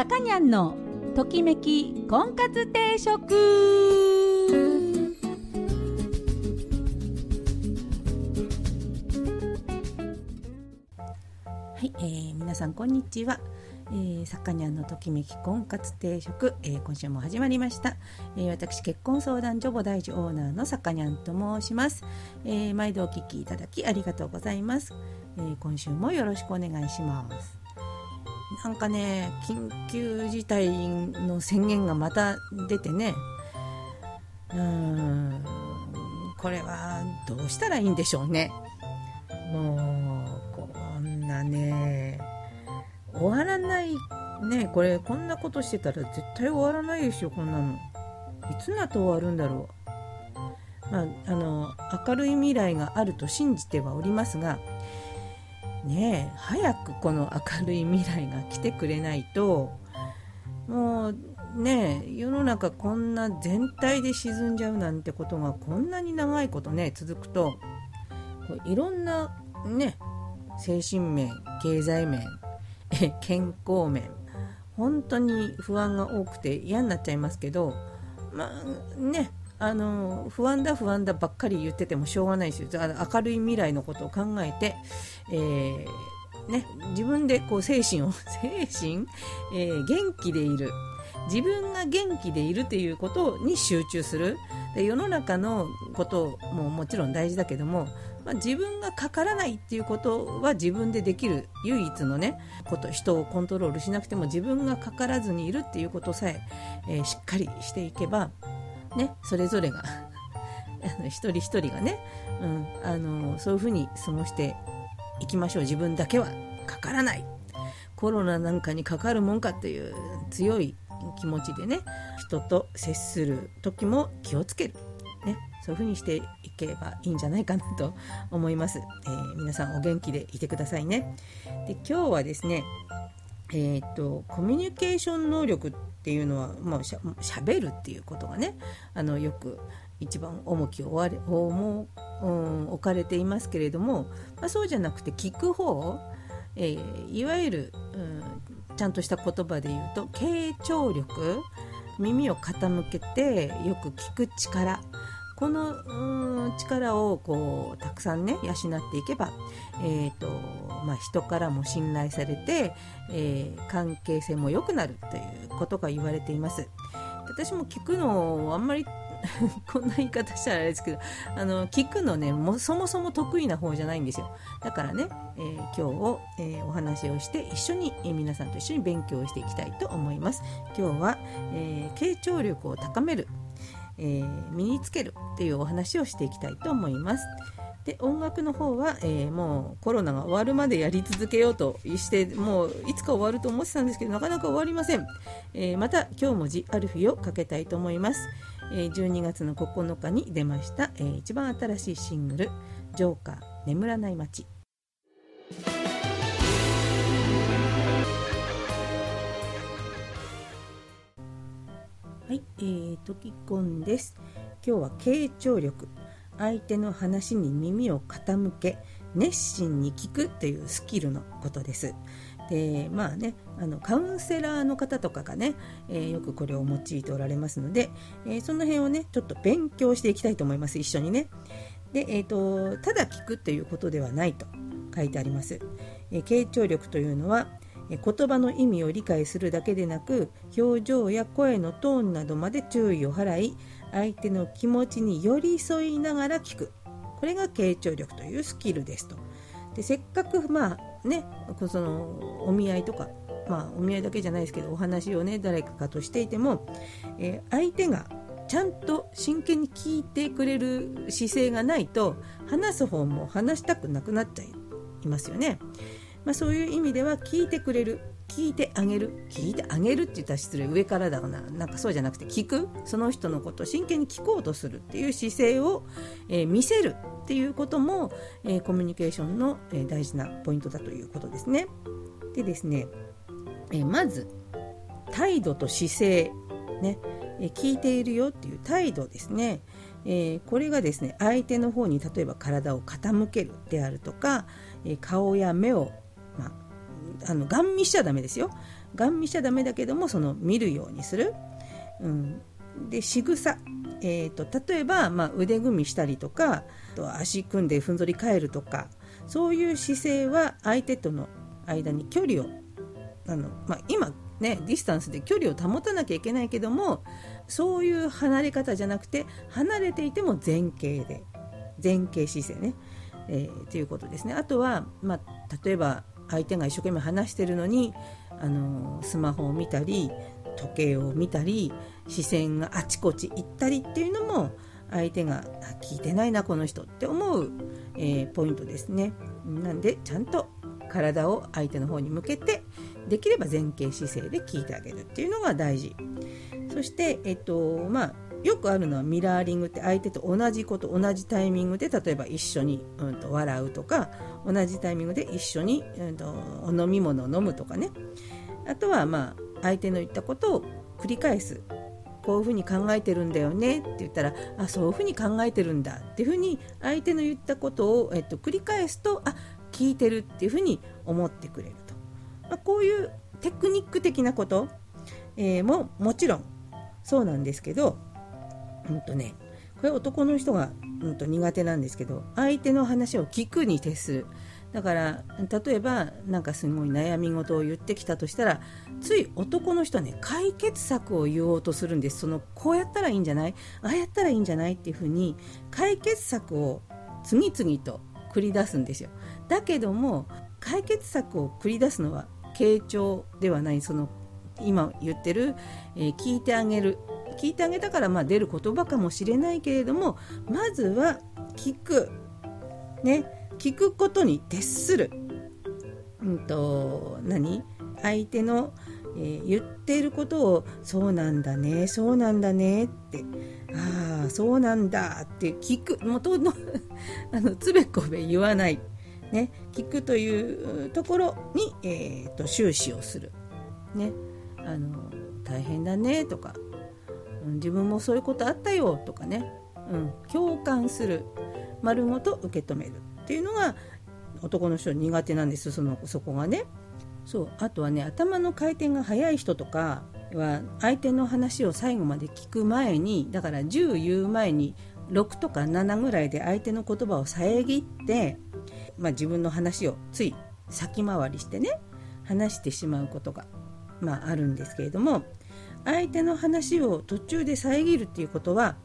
さかにゃんのときめき婚活定食。はい、えー、皆さんこんにちは、えー、さかにゃんのときめき婚活定食、えー、今週も始まりました、えー、私結婚相談所母大事オーナーのさかにゃんと申します、えー、毎度お聞きいただきありがとうございます、えー、今週もよろしくお願いします。なんかね緊急事態の宣言がまた出てね。うーん。これはどうしたらいいんでしょうね。もうこんなね終わらないね。これこんなことしてたら絶対終わらないですよこんなの。いつになって終わるんだろう。まああの明るい未来があると信じてはおりますがね早くこの明るい未来が来てくれないともうね世の中こんな全体で沈んじゃうなんてことがこんなに長いことね続くとこういろんなね精神面経済面健康面本当に不安が多くて嫌になっちゃいますけどまあねあの不安だ不安だばっかり言っててもしょうがないですよ。明るい未来のことを考えて、えー、ね、自分でこう精神を 精神、えー、元気でいる。自分が元気でいるということに集中する。で世の中のことももちろん大事だけども、まあ、自分がかからないっていうことは自分でできる。唯一のねこと。人をコントロールしなくても自分がかからずにいるっていうことさええー、しっかりしていけばね、それぞれが。一人一人がね、うん、あのそういうふうに過ごしていきましょう。自分だけはかからない。コロナなんかにかかるもんかっていう強い気持ちでね人と接する時も気をつける、ね、そういうふうにしていけばいいんじゃないかなと思います、えー、皆さんお元気でいてくださいね。で今日はですねえーと、コミュニケーション能力っていうのは、まあ、しゃしゃべるっていうことがねあのよく一番重きを重、うん、置かれていますけれども、まあ、そうじゃなくて聞く方、えー、いわゆる、うん、ちゃんとした言葉で言うと傾聴力耳を傾けてよく聞く力この力をこうたくさんね養っていけば、えーとまあ、人からも信頼されて、えー、関係性も良くなるということが言われています。私も聞くのあんまり こんな言い方したらあれですけどあの聞くのねもそもそも得意な方じゃないんですよ。だからね、えー、今日を、えー、お話をして一緒に、えー、皆さんと一緒に勉強していきたいと思います。今日は、え傾聴力を高めるえ、身につけるっていうお話をしていきたいと思います。で音楽の方は、えー、もうコロナが終わるまでやり続けようとしてもういつか終わると思ってたんですけどなかなか終わりません、えー、また今日も「ジ・アルフィ」をかけたいと思います、えー、12月の9日に出ました、え一番新しいシングル「ジョーカー眠らない街」はい、えー、トキコンです。今日は傾聴力、相手の話に耳を傾け、熱心に聞くというスキルのことです。でまあねあのカウンセラーの方とかがね、えー、よくこれを用いておられますので、えー、その辺をねちょっと勉強していきたいと思います一緒にね。で、えーと、ただ聞くっていうことではないと書いてあります。えー、傾聴力というのは言葉の意味を理解するだけでなく表情や声のトーンなどまで注意を払い相手の気持ちに寄り添いながら聞くこれが傾聴力というスキルですとでせっかくまあねそのお見合いとかまあお見合いだけじゃないですけどお話をね誰かとしていても、えー、相手がちゃんと真剣に聞いてくれる姿勢がないと話す方も話したくなくなっちゃいますよね。まあ、そういう意味では聞いてくれる聞いてあげる聞いてあげるって言ったら失礼上からだななんかそうじゃなくて聞くその人のことを真剣に聞こうとするっていう姿勢を、えー、見せるっていうことも、えー、コミュニケーションの、えー、大事なポイントだということですね。でですね、えまず態度と姿勢ね、え聞いているよっていう態度ですね。えこれがですね相手の方に例えば体を傾けるであるとか、え顔や目をまあ、あのガン見しちゃダメですよ。ガン見しちゃダメだけどもその見るようにする、うん、で仕草。えーと、例えば、まあ、腕組みしたりとかと足組んでふんぞり返るとかそういう姿勢は相手との間に距離をあの、まあ、今ねディスタンスで距離を保たなきゃいけないけどもそういう離れ方じゃなくて離れていても前傾で前傾姿勢ね、えー、ということですね。あとは、まあ、例えば相手が一生懸命話してるのにあのスマホを見たり時計を見たり視線があちこち行ったりっていうのも相手が聞いてないなこの人って思う、えー、ポイントですね。なんでちゃんと体を相手の方に向けてできれば前傾姿勢で聞いてあげるっていうのが大事。そして、えっとまあ、よくあるのはミラーリングって相手と同じこと同じタイミングで例えば一緒に、うん、と笑うとか同じタイミングで一緒に、うん、とお飲み物を飲むとかね。あとはまあ相手の言ったことを繰り返す。こういうふうに考えてるんだよねって言ったらあそういうふうに考えてるんだっていうふうに相手の言ったことを、えっと、繰り返すとあ聞いてるっていうふうに思ってくれると、まあ、こういうテクニック的なこと、えー、ももちろんそうなんですけど、うんとね、これ男の人が、うん、と苦手なんですけど相手の話を聞くに徹する。だから例えばなんかすごい悩み事を言ってきたとしたらつい男の人はね解決策を言おうとするんです。そのこうやったらいいんじゃない？ああやったらいいんじゃないっていうふうに解決策を次々と繰り出すんですよ。だけども解決策を繰り出すのは傾聴ではない。その今言ってる、えー、聞いてあげる聞いてあげたからまあ出る言葉かもしれないけれどもまずは聞く。ね。聞くことに徹する、うんと、何？相手の、えー、言っていることをそうなんだねそうなんだねって。ああそうなんだって聞く。もとの あのつべこべ言わない、ね、聞くというところに、えーと、終始をする、ね、あの大変だねとか、自分もそういうことあったよとかね、うん、共感する。丸ごと受け止めるっていうのが男の人苦手なんです。そのそこがね。そうあとはね頭の回転が速い人とかは相手の話を最後まで聞く前にだから10言う前に6とか7ぐらいで相手の言葉を遮って、まあ、自分の話をつい先回りしてね話してしまうことが、まあ、あるんですけれども相手の話を途中で遮るっていうことは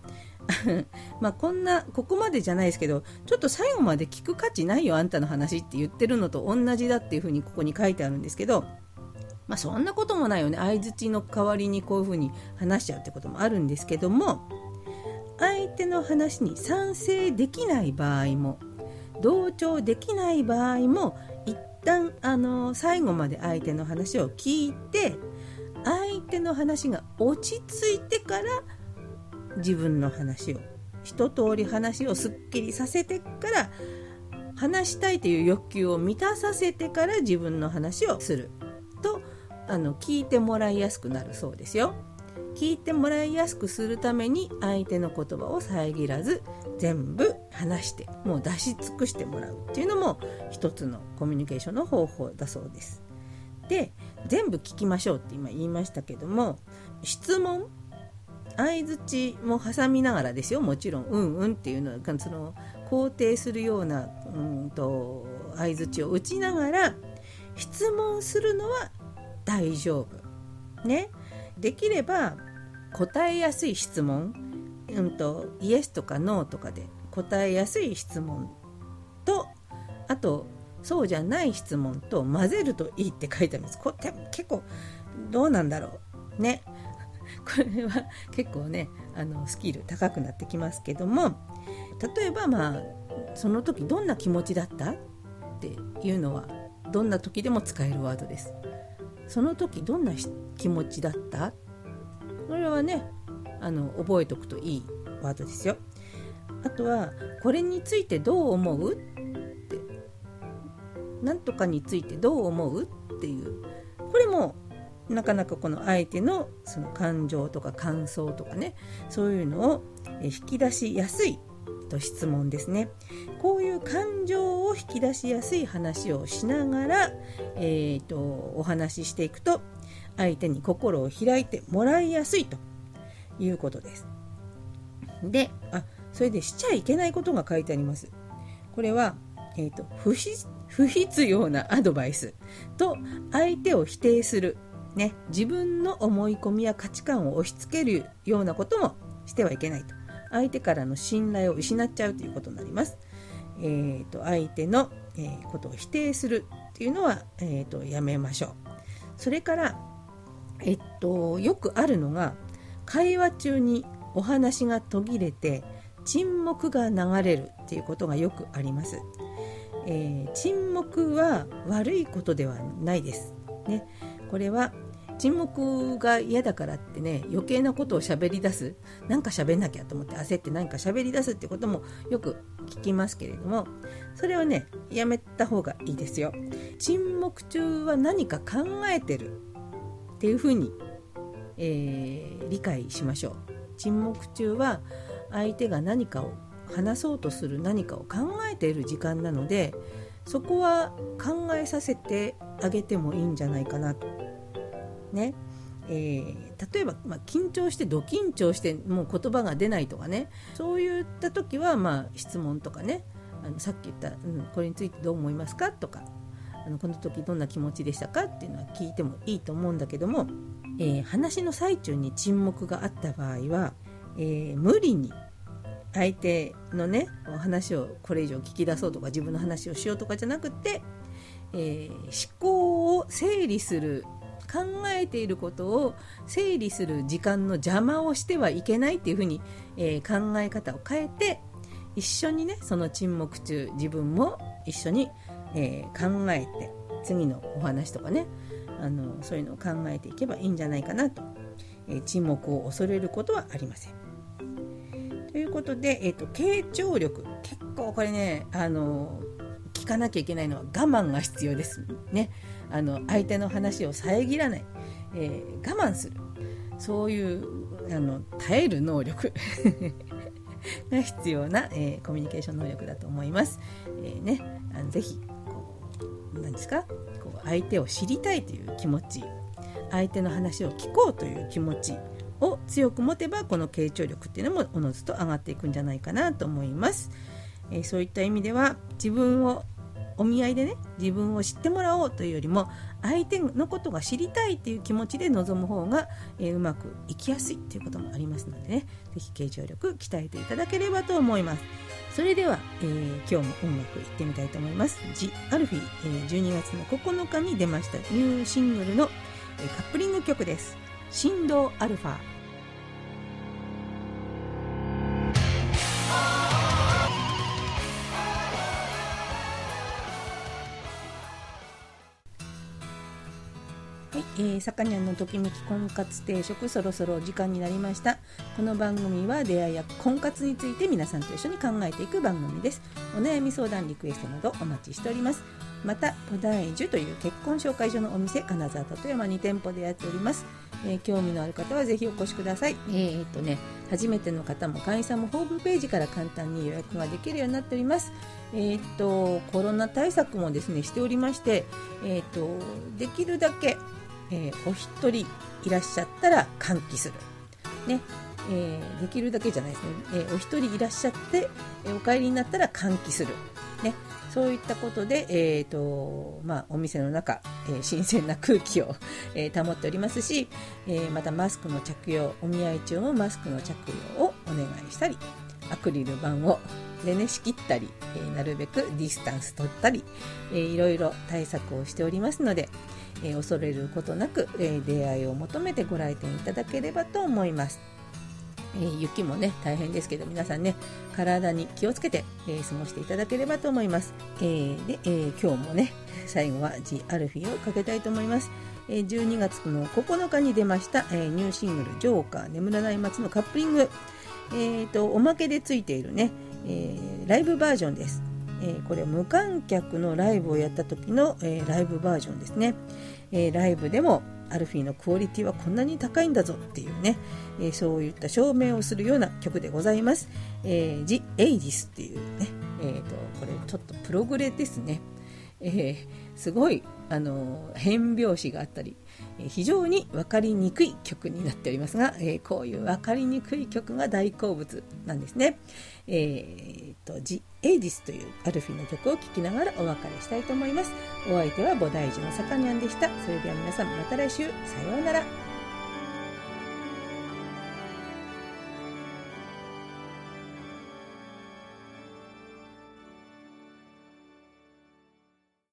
まあこんなここまでじゃないですけどちょっと最後まで聞く価値ないよあんたの話って言ってるのと同じだっていうふうにここに書いてあるんですけどまあそんなこともないよね。相づちの代わりにこういうふうに話しちゃうってこともあるんですけども相手の話に賛成できない場合も同調できない場合も一旦あの最後まで相手の話を聞いて相手の話が落ち着いてから自分の話を一通り話をすっきりさせてから話したいという欲求を満たさせてから自分の話をするとあの聞いてもらいやすくなるそうですよ。聞いてもらいやすくするために相手の言葉を遮らず全部話してもう出し尽くしてもらうっていうのも一つのコミュニケーションの方法だそうです。で全部聞きましょうって今言いましたけども質問相づちも挟みながらですよもちろんうんうんっていうのはその肯定するようなうんと相づちを打ちながら質問するのは大丈夫。ね。できれば答えやすい質問、うんと、イエスとかノーとかで答えやすい質問とあとそうじゃない質問と混ぜるといいって書いてあります。これ結構どうなんだろう。ね。これは結構ねあのスキル高くなってきますけども例えばまあその時どんな気持ちだったっていうのはどんな時でも使えるワードです。その時どんな気持ちだった？これはねあの覚えておくといいワードですよ。あとはこれについてどう思う？っ何とかについてどう思うっていうこれもなかなかこの相手のその感情とか感想とかねそういうのを引き出しやすいと質問ですねこういう感情を引き出しやすい話をしながら、えーと、お話ししていくと相手に心を開いてもらいやすいということです。であそれでしちゃいけないことが書いてあります。これは、えーと、不不必要なアドバイスと相手を否定する、ね、自分の思い込みや価値観を押し付けるようなこともしてはいけないと相手からの信頼を失っちゃうということになります。えーと、相手の、えー、ことを否定するっていうのは、えーと、やめましょう。それから、えっと、よくあるのが会話中にお話が途切れて沈黙が流れるっていうことがよくあります。えー、沈黙は悪いことではないです。ね、これは沈黙が嫌だからってね余計なことを喋り出す。なんか喋んなきゃと思って焦って何か喋り出すってこともよく聞きますけれどもそれはねやめた方がいいですよ。沈黙中は何か考えてるっていうふうに、えー、理解しましょう。沈黙中は相手が何かを話そうとする何かを考えている時間なのでそこは考えさせてあげてもいいんじゃないかな。ね。えー、例えば、まあ、緊張してド緊張してもう言葉が出ないとかね。そういった時は、まあ、質問とかね。あのさっき言った、うん、これについてどう思いますかとか。あのこの時どんな気持ちでしたか？っていうのは聞いてもいいと思うんだけども、えー、話の最中に沈黙があった場合は、えー、無理に相手のねお話をこれ以上聞き出そうとか自分の話をしようとかじゃなくて、えー、思考を整理する考えていることを整理する時間の邪魔をしてはいけないっていうふうに、えー、考え方を変えて一緒にねその沈黙中自分も一緒に、えー、考えて次のお話とかねあのそういうのを考えていけばいいんじゃないかなと、え、沈黙を恐れることはありません。ということで、えーと、傾聴力。結構これねあの聞かなきゃいけないのは我慢が必要ですね。あの相手の話を遮らない、えー、我慢する。そういうあの耐える能力。が必要な、えー、コミュニケーション能力だと思います。えー、ね、あのぜひこう何ですか？こう相手を知りたいという気持ち。相手の話を聞こうという気持ち。を強く持てばこの傾聴力っていうのもおのずと上がっていくんじゃないかなと思います。えー、そういった意味では自分をお見合いでね自分を知ってもらおうというよりも相手のことが知りたいっていう気持ちで臨む方が、えー、うまくいきやすいっていうこともありますのでね是非傾聴力鍛えていただければと思います。それでは、えー、今日も音楽いってみたいと思います「ジ・アルフィー」えー、12月の9日に出ましたニューシングルの、えー、カップリング曲です「振動アルファ」えー、さかにゃんのときめき婚活定食そろそろ時間になりましたこの番組は出会いや婚活について皆さんと一緒に考えていく番組ですお悩み相談リクエストなどお待ちしておりますまた菩提樹という結婚紹介所のお店金沢と富山2店舗でやっておりますえー、興味のある方はぜひお越しください。えー、っとね、初めての方も会員さんもホームページから簡単に予約ができるようになっております。えー、っとコロナ対策もですねしておりまして、えっとできるだけえー、お一人いらっしゃったら換気する。ね。えー、できるだけじゃないですね。えー、お一人いらっしゃって、えお帰りになったら換気する。ね。そういったことで、えーとまあ、お店の中、え新鮮な空気を、え保っておりますし、えまたマスクの着用お見合い中もマスクの着用をお願いしたりアクリル板をでね仕切ったり、えなるべくディスタンス取ったり、えいろいろ対策をしておりますので、え、恐れることなく、え、出会いを求めてご来店いただければと思います。え、雪もね大変ですけど皆さんね体に気をつけて、え過ごしていただければと思います。えで、え今日もね最後は G アルフィーをかけたいと思います。12月の9日に出ました、えニューシングル「ジョーカー眠らない街」のカップリング、えーと、おまけでついているね、えライブバージョンです。えこれ無観客のライブをやった時の、えライブバージョンですね。えー、ライブでも、アルフィーのクオリティはこんなに高いんだぞっていうね、えー、そういった証明をするような曲でございます。えー、ジ・エイディスっていうね、えーと、これちょっとプログレですね。えー、すごいあの変拍子があったり非常に分かりにくい曲になっておりますが、えー、こういう分かりにくい曲が大好物なんですね。えーと、ジ・エイディスというアルフィの曲を聴きながらお別れしたいと思います。お相手は菩提寺のさかにゃんでした。それでは皆さんまた来週。さようなら。